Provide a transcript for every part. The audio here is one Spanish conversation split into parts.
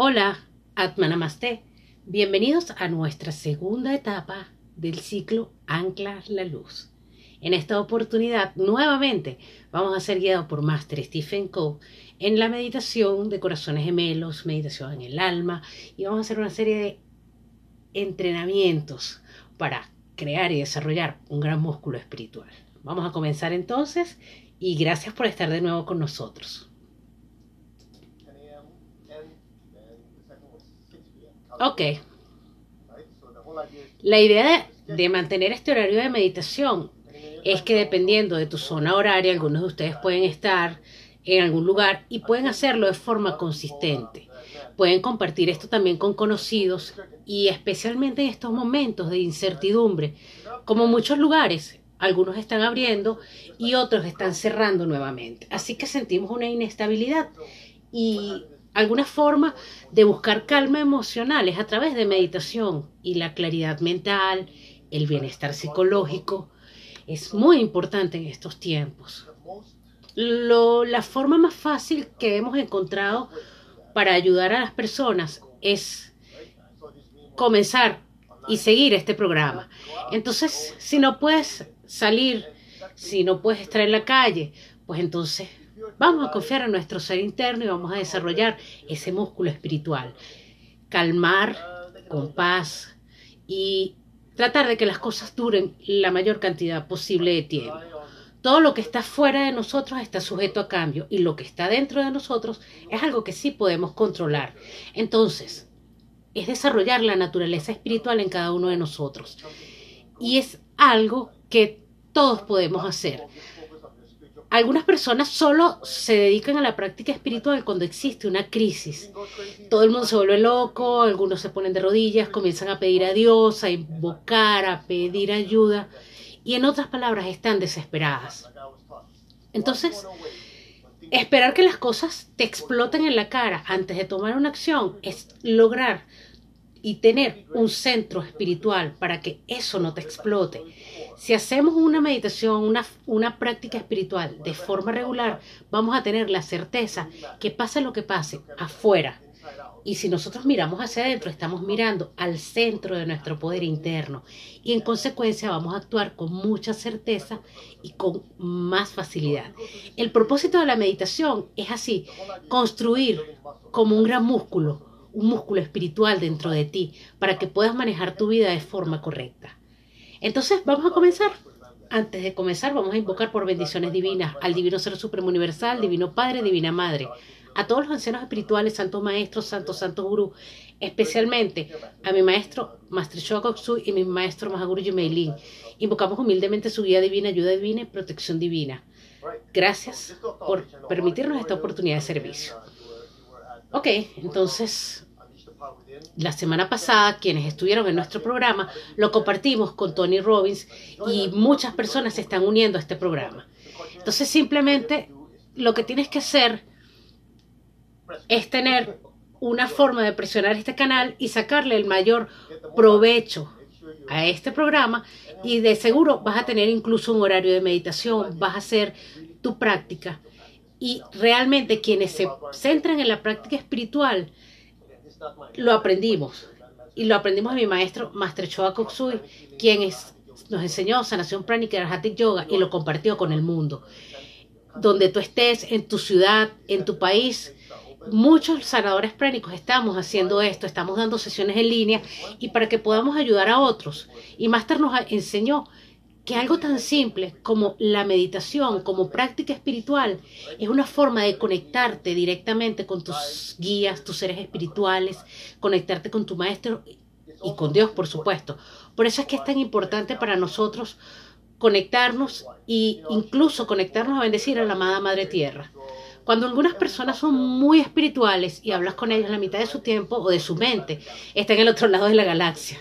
Hola, Atmanamaste. Bienvenidos a nuestra segunda etapa del ciclo Ancla la Luz. En esta oportunidad, nuevamente, vamos a ser guiados por Master Stephen Cove en la meditación de corazones gemelos, meditación en el alma, y vamos a hacer una serie de entrenamientos para crear y desarrollar un gran músculo espiritual. Vamos a comenzar entonces y gracias por estar de nuevo con nosotros. Ok. La idea de, mantener este horario de meditación es que dependiendo de tu zona horaria, algunos de ustedes pueden estar en algún lugar y pueden hacerlo de forma consistente. Pueden compartir esto también con conocidos y especialmente en estos momentos de incertidumbre, como muchos lugares, algunos están abriendo y otros están cerrando nuevamente. Así que sentimos una inestabilidad y alguna forma de buscar calma emocional es a través de meditación y la claridad mental, el bienestar psicológico. Es muy importante en estos tiempos. la forma más fácil que hemos encontrado para ayudar a las personas es comenzar y seguir este programa. Entonces, si no puedes salir, si no puedes estar en la calle, pues entonces Vamos a confiar en nuestro ser interno y vamos a desarrollar ese músculo espiritual. Calmar con paz y tratar de que las cosas duren la mayor cantidad posible de tiempo. Todo lo que está fuera de nosotros está sujeto a cambio y lo que está dentro de nosotros es algo que sí podemos controlar. Entonces, es desarrollar la naturaleza espiritual en cada uno de nosotros. Y es algo que todos podemos hacer algunas personas solo se dedican a la práctica espiritual cuando existe una crisis. Todo el mundo se vuelve loco, algunos se ponen de rodillas, comienzan a pedir a Dios, a invocar, a pedir ayuda y en otras palabras están desesperadas. Entonces, esperar que las cosas te exploten en la cara antes de tomar una acción es lograr y tener un centro espiritual para que eso no te explote. Si hacemos una meditación, una, una práctica espiritual de forma regular, vamos a tener la certeza que pase lo que pase afuera. Y si nosotros miramos hacia adentro, estamos mirando al centro de nuestro poder interno. Y en consecuencia vamos a actuar con mucha certeza y con más facilidad. El propósito de la meditación es así, construir como un gran músculo un músculo espiritual dentro de ti para que puedas manejar tu vida de forma correcta. Entonces, vamos a comenzar. Antes de comenzar, vamos a invocar por bendiciones divinas al Divino Ser Supremo Universal, Divino Padre, Divina Madre, a todos los ancianos espirituales, santos maestros, santos, santos gurú, especialmente a mi maestro Master Shoa y mi maestro Mahaguru Yumeilin. Invocamos humildemente su guía divina, ayuda divina y protección divina. Gracias por permitirnos esta oportunidad de servicio. Ok, entonces la semana pasada quienes estuvieron en nuestro programa lo compartimos con Tony Robbins y muchas personas se están uniendo a este programa. Entonces simplemente lo que tienes que hacer es tener una forma de presionar este canal y sacarle el mayor provecho a este programa y de seguro vas a tener incluso un horario de meditación, vas a hacer tu práctica y realmente quienes se centran en la práctica espiritual, lo aprendimos. Y lo aprendimos de mi maestro, Master Choa Koksui, quien es, nos enseñó sanación pránica y Arhatic Yoga y lo compartió con el mundo. Donde tú estés, en tu ciudad, en tu país, muchos sanadores pránicos estamos haciendo esto, estamos dando sesiones en línea y para que podamos ayudar a otros. Y Master nos enseñó que algo tan simple como la meditación, como práctica espiritual, es una forma de conectarte directamente con tus guías, tus seres espirituales, conectarte con tu maestro y con Dios, por supuesto. Por eso es que es tan importante para nosotros conectarnos e incluso conectarnos a bendecir a la amada Madre Tierra. Cuando algunas personas son muy espirituales y hablas con ellos la mitad de su tiempo o de su mente, está en el otro lado de la galaxia.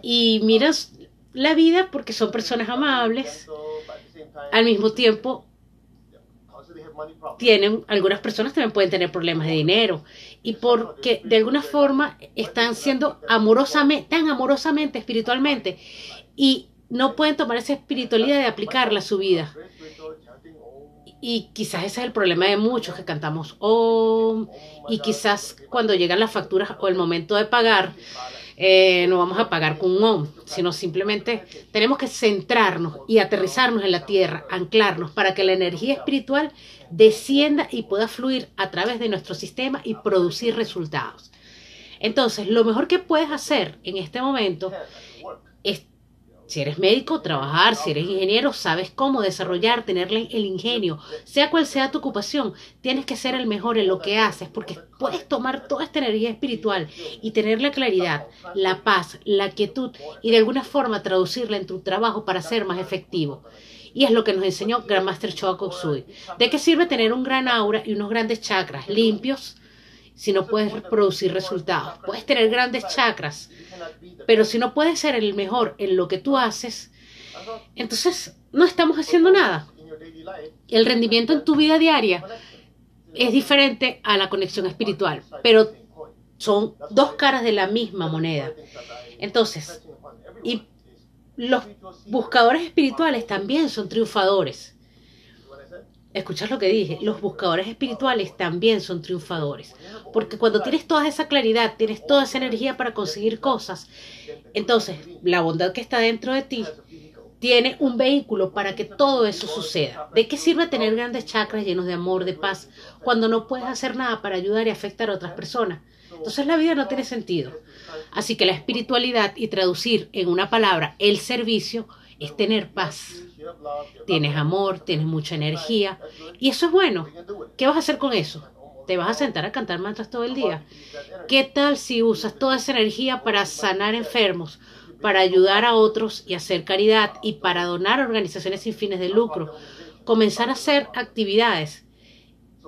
Y miras la vida porque son personas amables. Al mismo tiempo, tienen, algunas personas también pueden tener problemas de dinero y porque de alguna forma están siendo amorosamente, tan amorosamente, espiritualmente y no pueden tomar esa espiritualidad de aplicarla a su vida. Y quizás ese es el problema de muchos que cantamos Om. Y quizás cuando llegan las facturas o el momento de pagar, eh, no vamos a pagar con un Om, sino simplemente tenemos que centrarnos y aterrizarnos en la tierra, anclarnos para que la energía espiritual descienda y pueda fluir a través de nuestro sistema y producir resultados. Entonces, lo mejor que puedes hacer en este momento es si eres médico, trabajar, si eres ingeniero, sabes cómo desarrollar, tener el ingenio, sea cual sea tu ocupación, tienes que ser el mejor en lo que haces, porque puedes tomar toda esta energía espiritual y tener la claridad, la paz, la quietud y de alguna forma traducirla en tu trabajo para ser más efectivo. Y es lo que nos enseñó Grandmaster Choa Koksui. ¿De qué sirve tener un gran aura y unos grandes chakras limpios si no puedes producir resultados? Puedes tener grandes chakras pero si no puedes ser el mejor en lo que tú haces, entonces no estamos haciendo nada. El rendimiento en tu vida diaria es diferente a la conexión espiritual, pero son dos caras de la misma moneda. Entonces, y los buscadores espirituales también son triunfadores. Escuchas lo que dije, los buscadores espirituales también son triunfadores, porque cuando tienes toda esa claridad, tienes toda esa energía para conseguir cosas, entonces la bondad que está dentro de ti tiene un vehículo para que todo eso suceda. ¿De qué sirve tener grandes chakras llenos de amor, de paz, cuando no puedes hacer nada para ayudar y afectar a otras personas? Entonces la vida no tiene sentido. Así que la espiritualidad y traducir en una palabra el servicio es tener paz tienes amor, tienes mucha energía y eso es bueno. ¿Qué vas a hacer con eso? ¿Te vas a sentar a cantar mantras todo el día? ¿Qué tal si usas toda esa energía para sanar enfermos, para ayudar a otros y hacer caridad y para donar a organizaciones sin fines de lucro? Comenzar a hacer actividades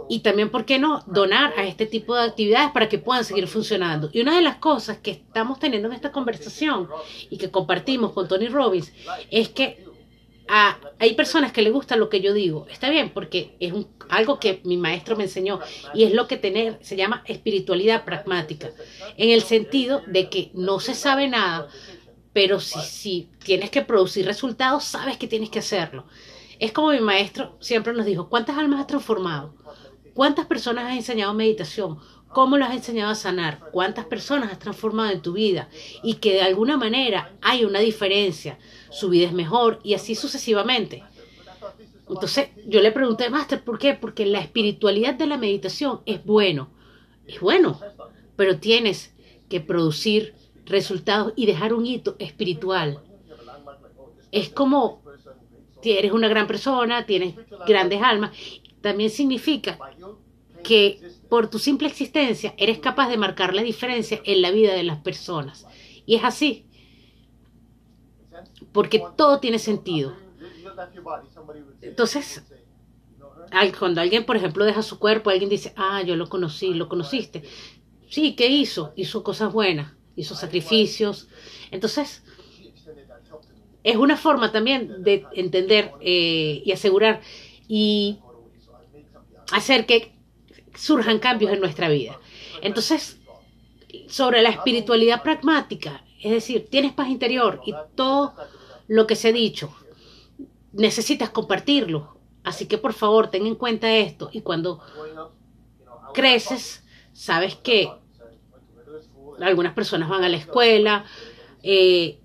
y también, ¿por qué no?, donar a este tipo de actividades para que puedan seguir funcionando. Y una de las cosas que estamos teniendo en esta conversación y que compartimos con Tony Robbins es que hay personas que le gusta lo que yo digo. Está bien, porque es algo que mi maestro me enseñó y es lo que tener, se llama espiritualidad pragmática, en el sentido de que no se sabe nada, pero si, si tienes que producir resultados, sabes que tienes que hacerlo. Es como mi maestro siempre nos dijo, ¿cuántas almas has transformado? ¿Cuántas personas has enseñado meditación? ¿Cómo las has enseñado a sanar? ¿Cuántas personas has transformado en tu vida? Y que de alguna manera hay una diferencia su vida es mejor y así sucesivamente. Entonces yo le pregunté, Master, ¿por qué? Porque la espiritualidad de la meditación es bueno, es bueno, pero tienes que producir resultados y dejar un hito espiritual. Es como eres una gran persona, tienes grandes almas, también significa que por tu simple existencia eres capaz de marcar la diferencia en la vida de las personas. Y es así porque todo tiene sentido. Entonces, cuando alguien, por ejemplo, deja su cuerpo, alguien dice, ah, yo lo conocí, lo conociste. Sí, ¿qué hizo? Hizo cosas buenas, hizo sacrificios. Entonces, es una forma también de entender eh, y asegurar y hacer que surjan cambios en nuestra vida. Entonces, sobre la espiritualidad pragmática, es decir, tienes paz interior y todo lo que se ha dicho, necesitas compartirlo. Así que por favor, ten en cuenta esto y cuando creces, sabes que algunas personas van a la escuela eh,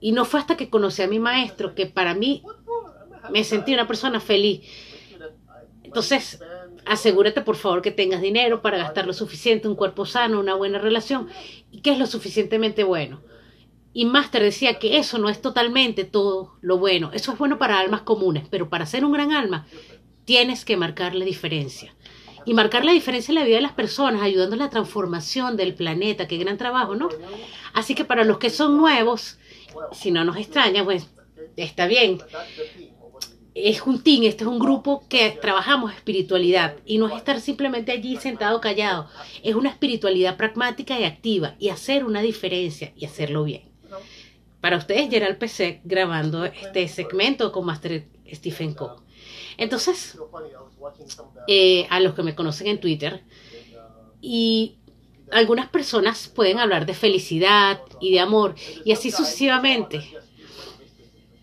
y no fue hasta que conocí a mi maestro que para mí me sentí una persona feliz. Entonces, asegúrate por favor que tengas dinero para gastar lo suficiente, un cuerpo sano, una buena relación y que es lo suficientemente bueno. Y Master decía que eso no es totalmente todo lo bueno, eso es bueno para almas comunes, pero para ser un gran alma tienes que marcar la diferencia. Y marcar la diferencia en la vida de las personas, ayudando a la transformación del planeta, qué gran trabajo, ¿no? Así que para los que son nuevos, si no nos extraña, pues está bien. Es un team, este es un grupo que trabajamos espiritualidad y no es estar simplemente allí sentado callado, es una espiritualidad pragmática y activa y hacer una diferencia y hacerlo bien. Para ustedes, Gerald PC grabando este segmento con Master Stephen Coe. Entonces, eh, a los que me conocen en Twitter, y algunas personas pueden hablar de felicidad y de amor, y así sucesivamente.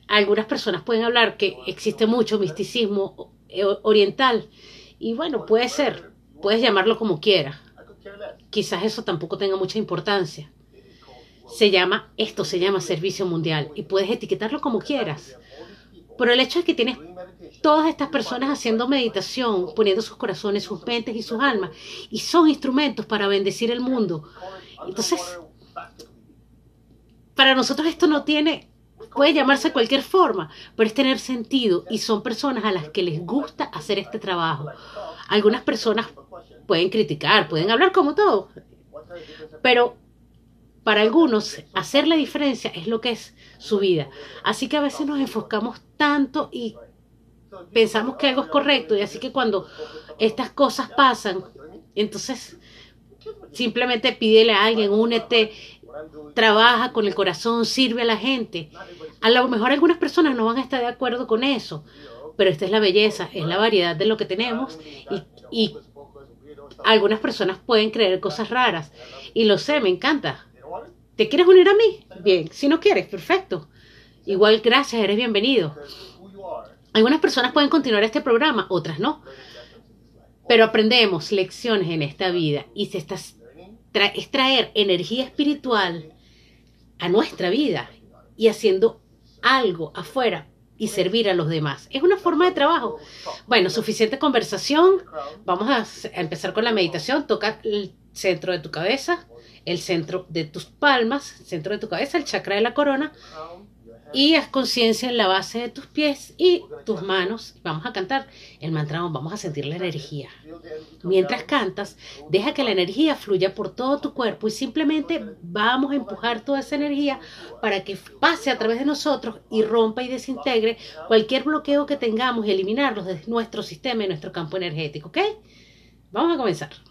Algunas personas pueden hablar que existe mucho misticismo eh, oriental. Y bueno, puede ser, puedes llamarlo como quieras. Quizás eso tampoco tenga mucha importancia. Se llama, esto se llama servicio mundial y puedes etiquetarlo como quieras. Pero el hecho es que tienes todas estas personas haciendo meditación, poniendo sus corazones, sus mentes y sus almas, y son instrumentos para bendecir el mundo. Entonces, para nosotros esto no tiene, puede llamarse cualquier forma, pero es tener sentido y son personas a las que les gusta hacer este trabajo. Algunas personas pueden criticar, pueden hablar como todo, pero para algunos hacer la diferencia es lo que es su vida. Así que a veces nos enfocamos tanto y pensamos que algo es correcto y así que cuando estas cosas pasan, entonces simplemente pídele a alguien, únete, trabaja con el corazón, sirve a la gente. A lo mejor algunas personas no van a estar de acuerdo con eso, pero esta es la belleza, es la variedad de lo que tenemos y, y algunas personas pueden creer cosas raras y lo sé, me encanta. ¿Te quieres unir a mí? Bien, si no quieres, perfecto. Igual gracias, eres bienvenido. Algunas personas pueden continuar este programa, otras no. Pero aprendemos lecciones en esta vida y se está, es traer energía espiritual a nuestra vida y haciendo algo afuera y servir a los demás. Es una forma de trabajo. Bueno, suficiente conversación. Vamos a empezar con la meditación. Toca el centro de tu cabeza, el centro de tus palmas, centro de tu cabeza, el chakra de la corona y haz conciencia en la base de tus pies y tus manos. Vamos a cantar el mantra, vamos a sentir la energía. Mientras cantas, deja que la energía fluya por todo tu cuerpo y simplemente vamos a empujar toda esa energía para que pase a través de nosotros y rompa y desintegre cualquier bloqueo que tengamos y eliminarlos de nuestro sistema y nuestro campo energético. ¿Ok? Vamos a comenzar.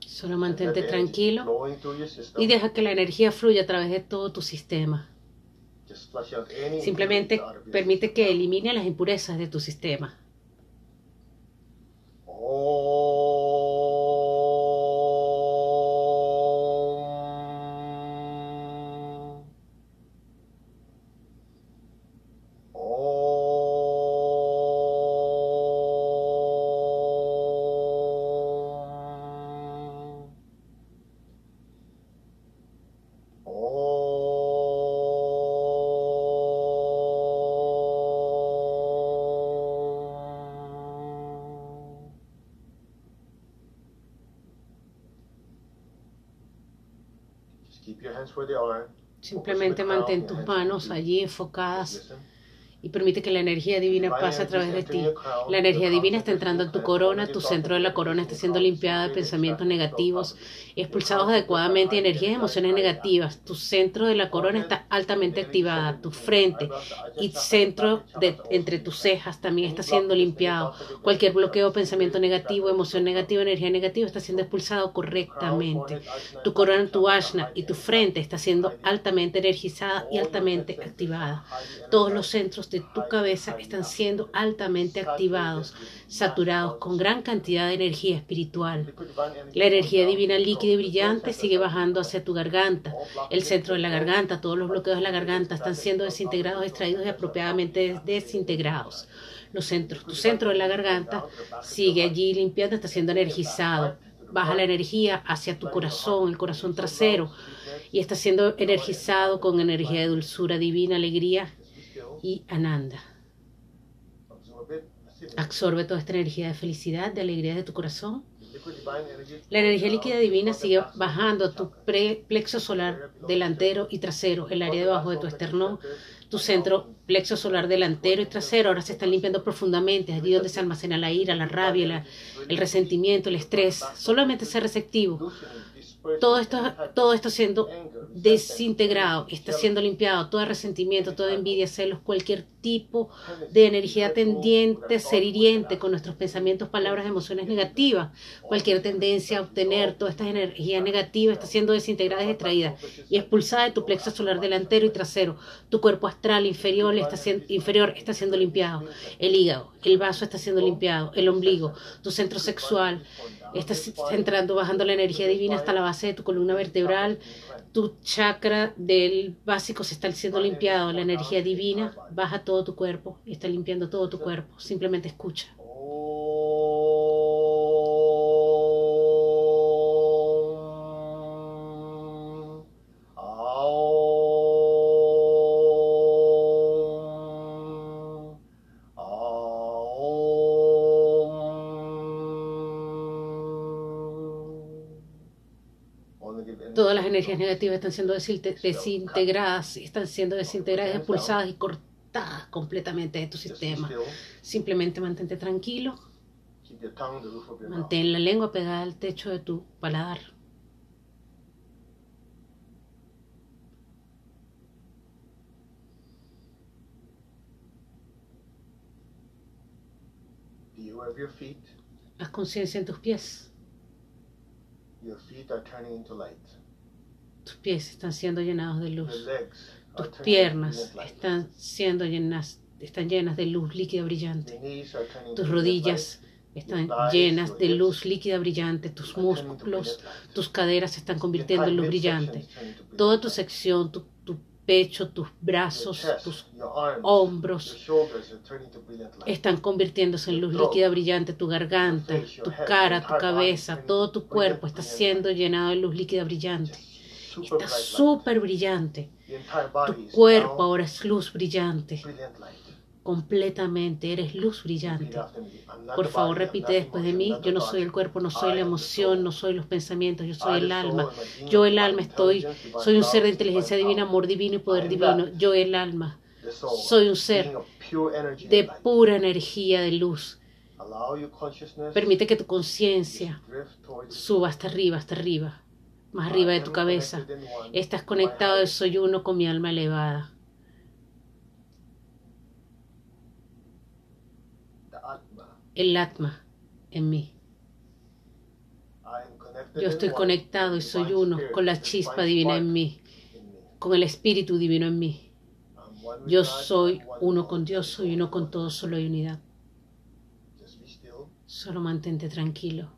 Solo mantente tranquilo y deja que la energía fluya a través de todo tu sistema. Simplemente permite que elimine las impurezas de tu sistema. Simplemente mantén tus manos allí enfocadas y permite que la energía divina pase a través de ti. La energía divina está entrando en tu corona, tu centro de la corona está siendo limpiada de pensamientos negativos, expulsados adecuadamente energías y emociones negativas. Tu centro de la corona está altamente activada, tu frente y centro de entre tus cejas también está siendo limpiado. Cualquier bloqueo, pensamiento negativo, emoción negativa, energía negativa está siendo expulsado correctamente. Tu corona, tu ashna y tu frente está siendo altamente energizada y altamente activada. Todos los de tu cabeza están siendo altamente activados, saturados con gran cantidad de energía espiritual. La energía divina líquida y brillante sigue bajando hacia tu garganta, el centro de la garganta, todos los bloqueos de la garganta están siendo desintegrados, extraídos y apropiadamente desintegrados. Los centros, tu centro de la garganta sigue allí limpiando, está siendo energizado. Baja la energía hacia tu corazón, el corazón trasero, y está siendo energizado con energía de dulzura divina, alegría y Ananda. Absorbe toda esta energía de felicidad, de alegría de tu corazón. La energía líquida divina sigue bajando a tu plexo solar delantero y trasero, el área debajo de tu esternón, tu centro plexo solar delantero y trasero ahora se están limpiando profundamente, allí donde se almacena la ira, la rabia, el resentimiento, el estrés. Solamente ser receptivo todo esto, todo esto siendo desintegrado, está siendo limpiado, todo resentimiento, toda envidia, celos, cualquier tipo de energía tendiente ser hiriente con nuestros pensamientos, palabras, emociones negativas, cualquier tendencia a obtener toda esta energía negativa está siendo desintegrada y extraída y expulsada de tu plexo solar delantero y trasero. Tu cuerpo astral inferior está, inferior está siendo limpiado, el hígado, el vaso está siendo limpiado, el ombligo, tu centro sexual, Estás entrando, bajando la energía divina hasta la base de tu columna vertebral. Tu chakra del básico se está siendo limpiado. La energía divina baja todo tu cuerpo y está limpiando todo tu cuerpo. Simplemente escucha. Energías negativas están siendo desintegradas, están siendo desintegradas, expulsadas y cortadas completamente de tu sistema. Simplemente mantente tranquilo. Mantén la lengua pegada al techo de tu paladar. Haz conciencia en tus pies. Tus pies están siendo llenados de luz. Tus piernas están siendo llenas, están llenas de luz líquida brillante. Tus rodillas están llenas de luz líquida brillante. Tus músculos, tus caderas se están convirtiendo en luz brillante. Toda tu sección, tu, tu pecho, tus brazos, tus hombros están convirtiéndose en luz líquida brillante, tu garganta, tu cara, tu cabeza, todo tu cuerpo está siendo llenado de luz líquida brillante. Está súper brillante. Tu cuerpo ahora es luz brillante. Completamente, eres luz brillante. Por favor, repite después de mí. Yo no soy el cuerpo, no soy la emoción, no soy los pensamientos, yo soy el alma. Yo el alma estoy, soy un ser de inteligencia divina, amor divino y poder divino. Yo el alma. Soy un ser de pura energía de luz. Permite que tu conciencia suba hasta arriba, hasta arriba más arriba de tu cabeza. Estás conectado de soy uno con mi alma elevada. El Atma en mí. Yo estoy conectado y soy uno con la chispa divina en mí, con el Espíritu divino en mí. Yo soy uno con Dios, soy uno con todo, solo hay unidad. Solo mantente tranquilo.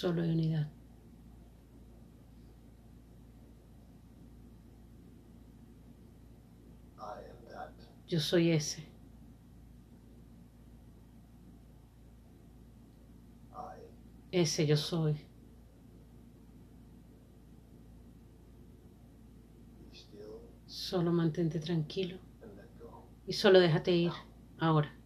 Solo hay unidad. Yo soy ese. Ese yo soy. Solo mantente tranquilo y solo déjate ir ahora.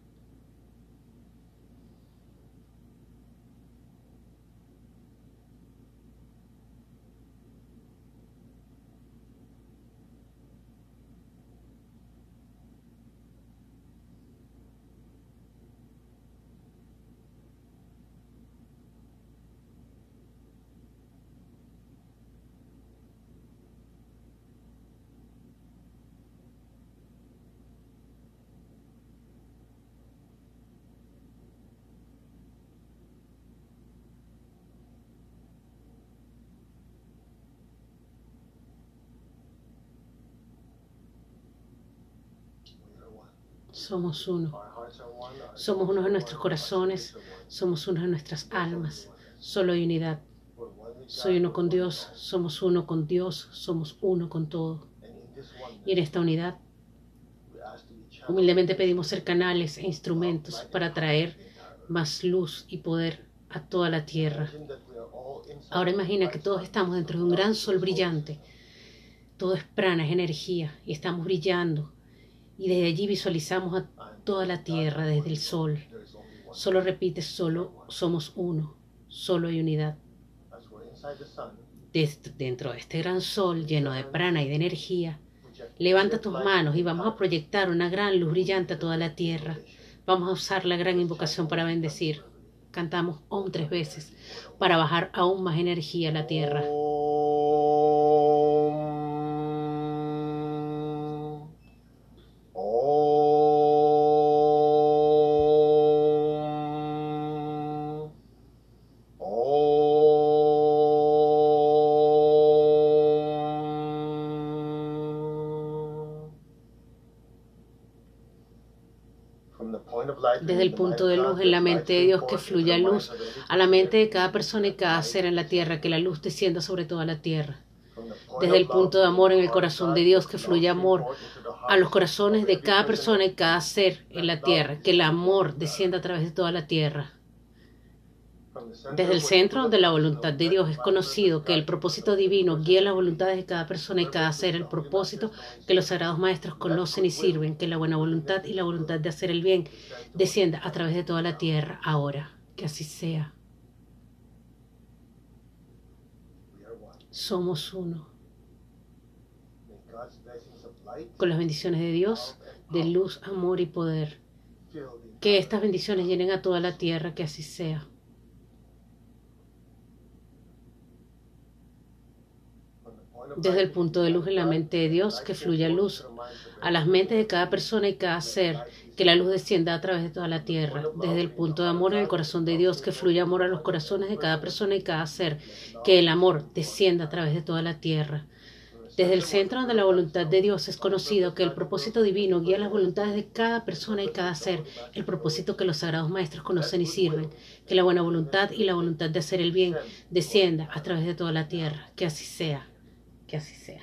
Somos uno. Somos uno de nuestros corazones, somos uno de nuestras almas. Solo hay unidad. Soy uno con Dios, somos uno con Dios, somos uno con todo. Y en esta unidad, humildemente pedimos ser canales e instrumentos para traer más luz y poder a toda la tierra. Ahora imagina que todos estamos dentro de un gran sol brillante. Todo es prana, es energía, y estamos brillando y desde allí visualizamos a toda la tierra desde el sol. Solo repite, solo somos uno, solo hay unidad. dentro de este gran sol lleno de prana y de energía, levanta tus manos y vamos a proyectar una gran luz brillante a toda la tierra. Vamos a usar la gran invocación para bendecir. Cantamos Om tres veces para bajar aún más energía a la tierra. Desde el punto de luz en la mente de Dios, que fluya luz a la mente de cada persona y cada ser en la tierra, que la luz descienda sobre toda la tierra. Desde el punto de amor en el corazón de Dios, que fluya amor a los corazones de cada persona y cada ser en la tierra, que el amor descienda a través de toda la tierra. Desde el centro de la voluntad de Dios es conocido que el propósito divino guía las voluntades de cada persona y cada ser, el propósito que los sagrados maestros conocen y sirven, que la buena voluntad y la voluntad de hacer el bien descienda a través de toda la tierra ahora. Que así sea. Somos uno. Con las bendiciones de Dios, de luz, amor y poder. Que estas bendiciones llenen a toda la tierra, que así sea. Desde el punto de luz en la mente de Dios, que fluya luz a las mentes de cada persona y cada ser, que la luz descienda a través de toda la tierra, desde el punto de amor en el corazón de Dios, que fluya amor a los corazones de cada persona y cada ser, que el amor descienda a través de toda la tierra. Desde el centro donde la voluntad de Dios es conocido que el propósito divino guía las voluntades de cada persona y cada ser, el propósito que los sagrados maestros conocen y sirven, que la buena voluntad y la voluntad de hacer el bien descienda a través de toda la tierra, que así sea que así sea.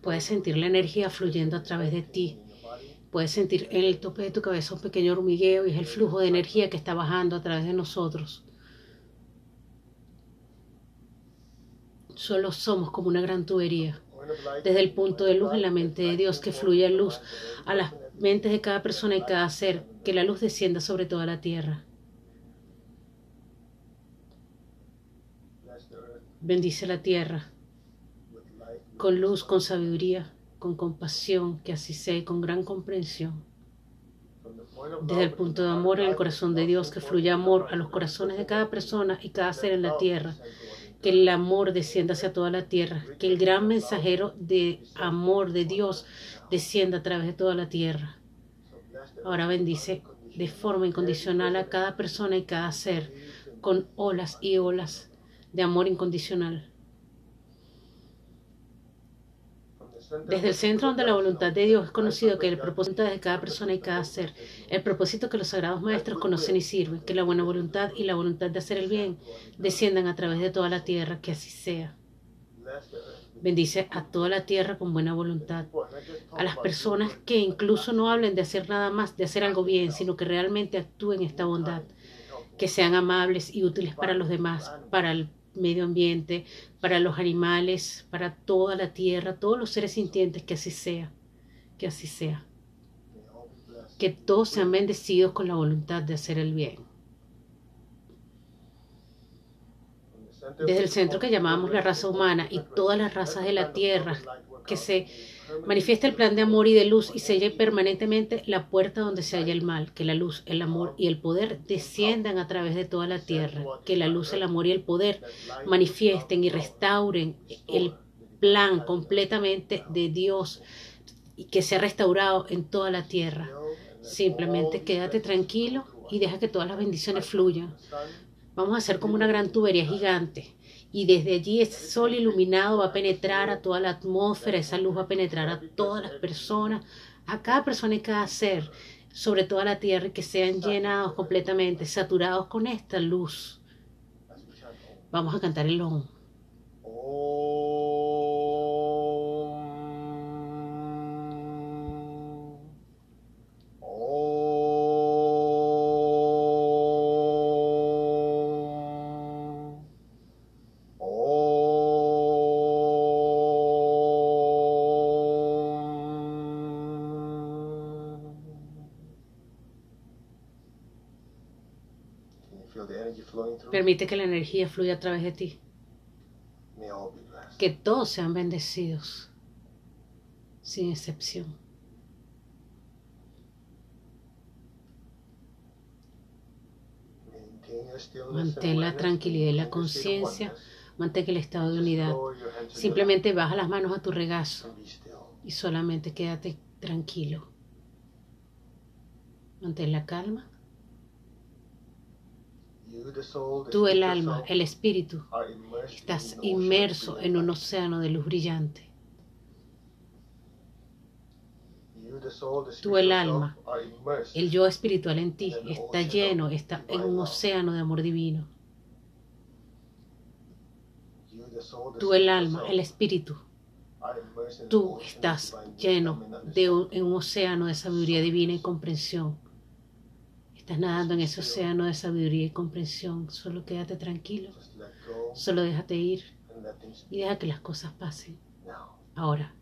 Puedes sentir la energía fluyendo a través de ti. Puedes sentir en el tope de tu cabeza un pequeño hormigueo y es el flujo de energía que está bajando a través de nosotros. Solo somos como una gran tubería. Desde el punto de luz en la mente de Dios, que fluye luz a las mentes de cada persona y cada ser, que la luz descienda sobre toda la tierra. Bendice la tierra con luz, con sabiduría, con compasión, que así sea y con gran comprensión. Desde el punto de amor en el corazón de Dios, que fluya amor a los corazones de cada persona y cada ser en la tierra. Que el amor descienda hacia toda la tierra. Que el gran mensajero de amor de Dios descienda a través de toda la tierra. Ahora bendice de forma incondicional a cada persona y cada ser con olas y olas de amor incondicional. Desde el centro donde la voluntad de Dios es conocido que el propósito de cada persona y cada ser, el propósito que los sagrados maestros conocen y sirven, que la buena voluntad y la voluntad de hacer el bien desciendan a través de toda la tierra, que así sea. Bendice a toda la tierra con buena voluntad, a las personas que incluso no hablen de hacer nada más, de hacer algo bien, sino que realmente actúen esta bondad, que sean amables y útiles para los demás, para el medio ambiente, para los animales, para toda la tierra, todos los seres sintientes, que así sea, que así sea. Que todos sean bendecidos con la voluntad de hacer el bien. Desde el centro que llamamos la raza humana y todas las razas de la tierra que se Manifiesta el plan de amor y de luz y selle permanentemente la puerta donde se halla el mal. Que la luz, el amor y el poder desciendan a través de toda la tierra. Que la luz, el amor y el poder manifiesten y restauren el plan completamente de Dios y que sea restaurado en toda la tierra. Simplemente quédate tranquilo y deja que todas las bendiciones fluyan. Vamos a hacer como una gran tubería gigante y desde allí ese sol iluminado va a penetrar a toda la atmósfera, esa luz va a penetrar a todas las personas, a cada persona y cada ser, sobre toda la tierra, y que sean llenados completamente, saturados con esta luz. Vamos a cantar el OM. Permite que la energía fluya a través de ti. Que todos sean bendecidos, sin excepción. Mantén la tranquilidad y la conciencia. Mantén el estado de unidad. Simplemente baja las manos a tu regazo y solamente quédate tranquilo. Mantén la calma. Tú, el alma, el espíritu, estás inmerso en un océano de luz brillante. Tú, el alma, el yo espiritual en ti, está lleno, está en un océano de amor divino. Tú, el alma, el espíritu, tú estás lleno de un, en un océano de sabiduría divina y comprensión. Estás nadando en ese océano de sabiduría y comprensión. Solo quédate tranquilo. Solo déjate ir y deja que las cosas pasen. Ahora.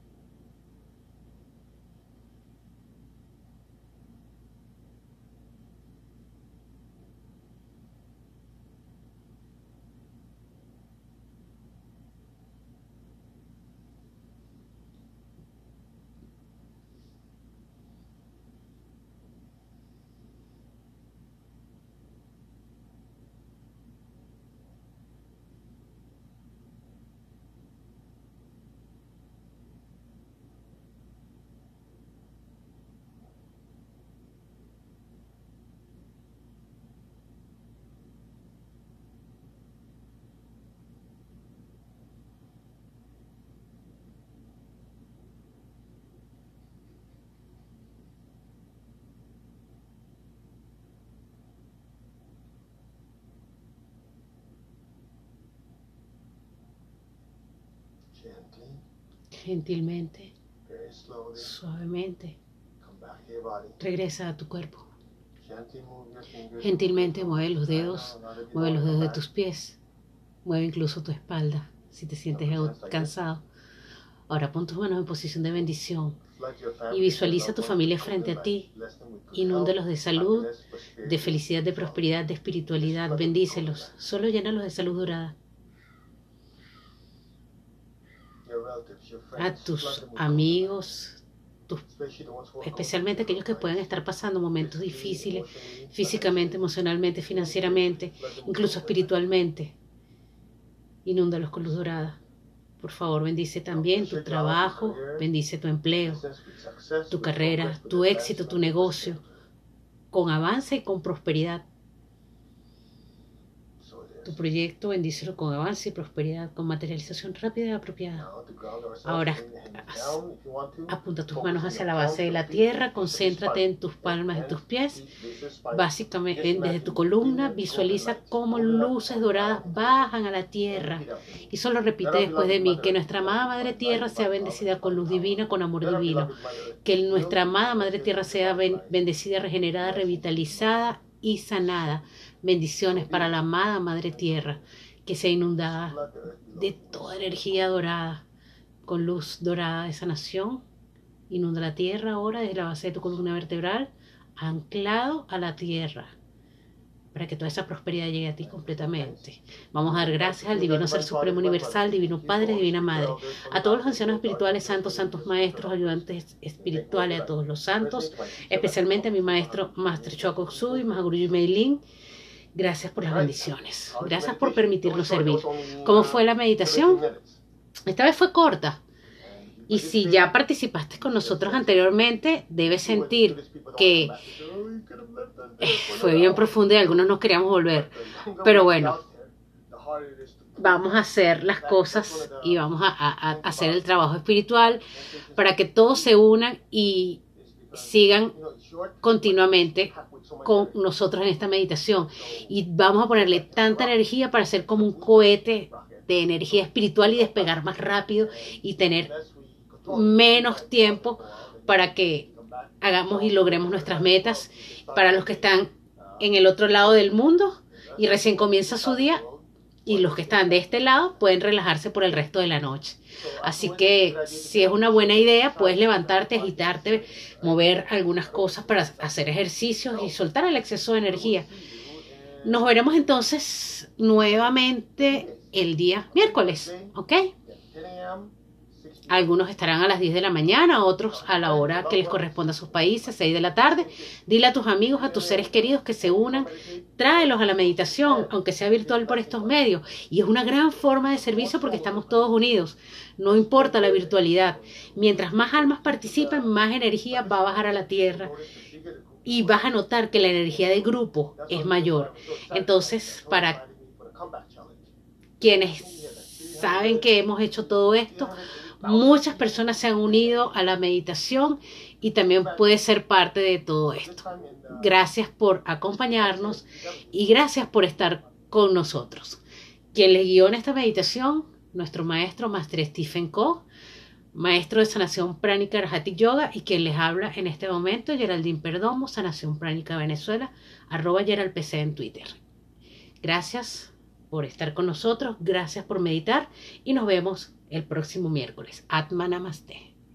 Gentilmente, suavemente, regresa a tu cuerpo. Gentilmente mueve los dedos, mueve los dedos de tus pies, mueve incluso tu espalda si te sientes cansado. Ahora pon tus manos en posición de bendición y visualiza a tu familia frente a ti. Inúndalos de salud, de felicidad, de prosperidad, de espiritualidad. Bendícelos. Solo llénalos de salud dorada. A tus amigos, especialmente aquellos que puedan estar pasando momentos difíciles físicamente, emocionalmente, financieramente, incluso espiritualmente. Inúndalos con luz dorada. Por favor, bendice también tu trabajo, bendice tu empleo, tu carrera, tu éxito, tu negocio, con avance y con prosperidad tu proyecto, bendícelo con avance y prosperidad, con materialización rápida y apropiada. Ahora, apunta tus manos hacia la base de la tierra, concéntrate en tus palmas de tus pies, básicamente desde tu columna, visualiza cómo luces doradas bajan a la tierra y solo repite después de mí que nuestra amada Madre Tierra sea bendecida con luz divina, con amor divino, que nuestra amada Madre Tierra sea bendecida, regenerada, revitalizada y sanada Bendiciones para la amada Madre Tierra, que sea inundada de toda energía dorada, con luz dorada de sanación. Inunda la tierra ahora desde la base de tu columna vertebral, anclado a la tierra, para que toda esa prosperidad llegue a ti completamente. Vamos a dar gracias al Divino Ser Supremo Universal, Divino Padre, Divina Madre, a todos los ancianos espirituales, santos, santos maestros, ayudantes espirituales, a todos los santos, especialmente a mi maestro Master Choco y Mahaguru Meilin, Gracias por las bendiciones. Gracias por permitirnos servir. ¿Cómo fue la meditación? Esta vez fue corta. Y si ya participaste con nosotros anteriormente, debes sentir que eh, fue bien profunda y algunos no queríamos volver. Pero bueno, vamos a hacer las cosas y vamos a, hacer el trabajo espiritual para que todos se unan y sigan continuamente con nosotros en esta meditación. Y vamos a ponerle tanta energía para ser como un cohete de energía espiritual y despegar más rápido y tener menos tiempo para que hagamos y logremos nuestras metas. Para los que están en el otro lado del mundo y recién comienza su día, y los que están de este lado pueden relajarse por el resto de la noche. Así que si es una buena idea, puedes levantarte, agitarte, mover algunas cosas para hacer ejercicios y soltar el exceso de energía. Nos veremos entonces nuevamente el día miércoles, ¿ok? Algunos estarán a las 10 de la mañana, otros a la hora que les corresponda a sus países, 6 de la tarde. Dile a tus amigos, a tus seres queridos que se unan, tráelos a la meditación, aunque sea virtual por estos medios. Y es una gran forma de servicio porque estamos todos unidos. No importa la virtualidad. Mientras más almas participen, más energía va a bajar a la tierra y vas a notar que la energía de grupo es mayor. Entonces, para quienes saben que hemos hecho todo esto, Muchas personas se han unido a la meditación y también puede ser parte de todo esto. Gracias por acompañarnos y gracias por estar con nosotros. Quien les guió en esta meditación, nuestro maestro Master Stephen Koh, maestro de sanación pránica Arhatic Yoga y quien les habla en este momento, Geraldine Perdomo, sanación pránica Venezuela, arroba GeraldPC en Twitter. Gracias por estar con nosotros, gracias por meditar y nos vemos el próximo miércoles. Atma Namaste.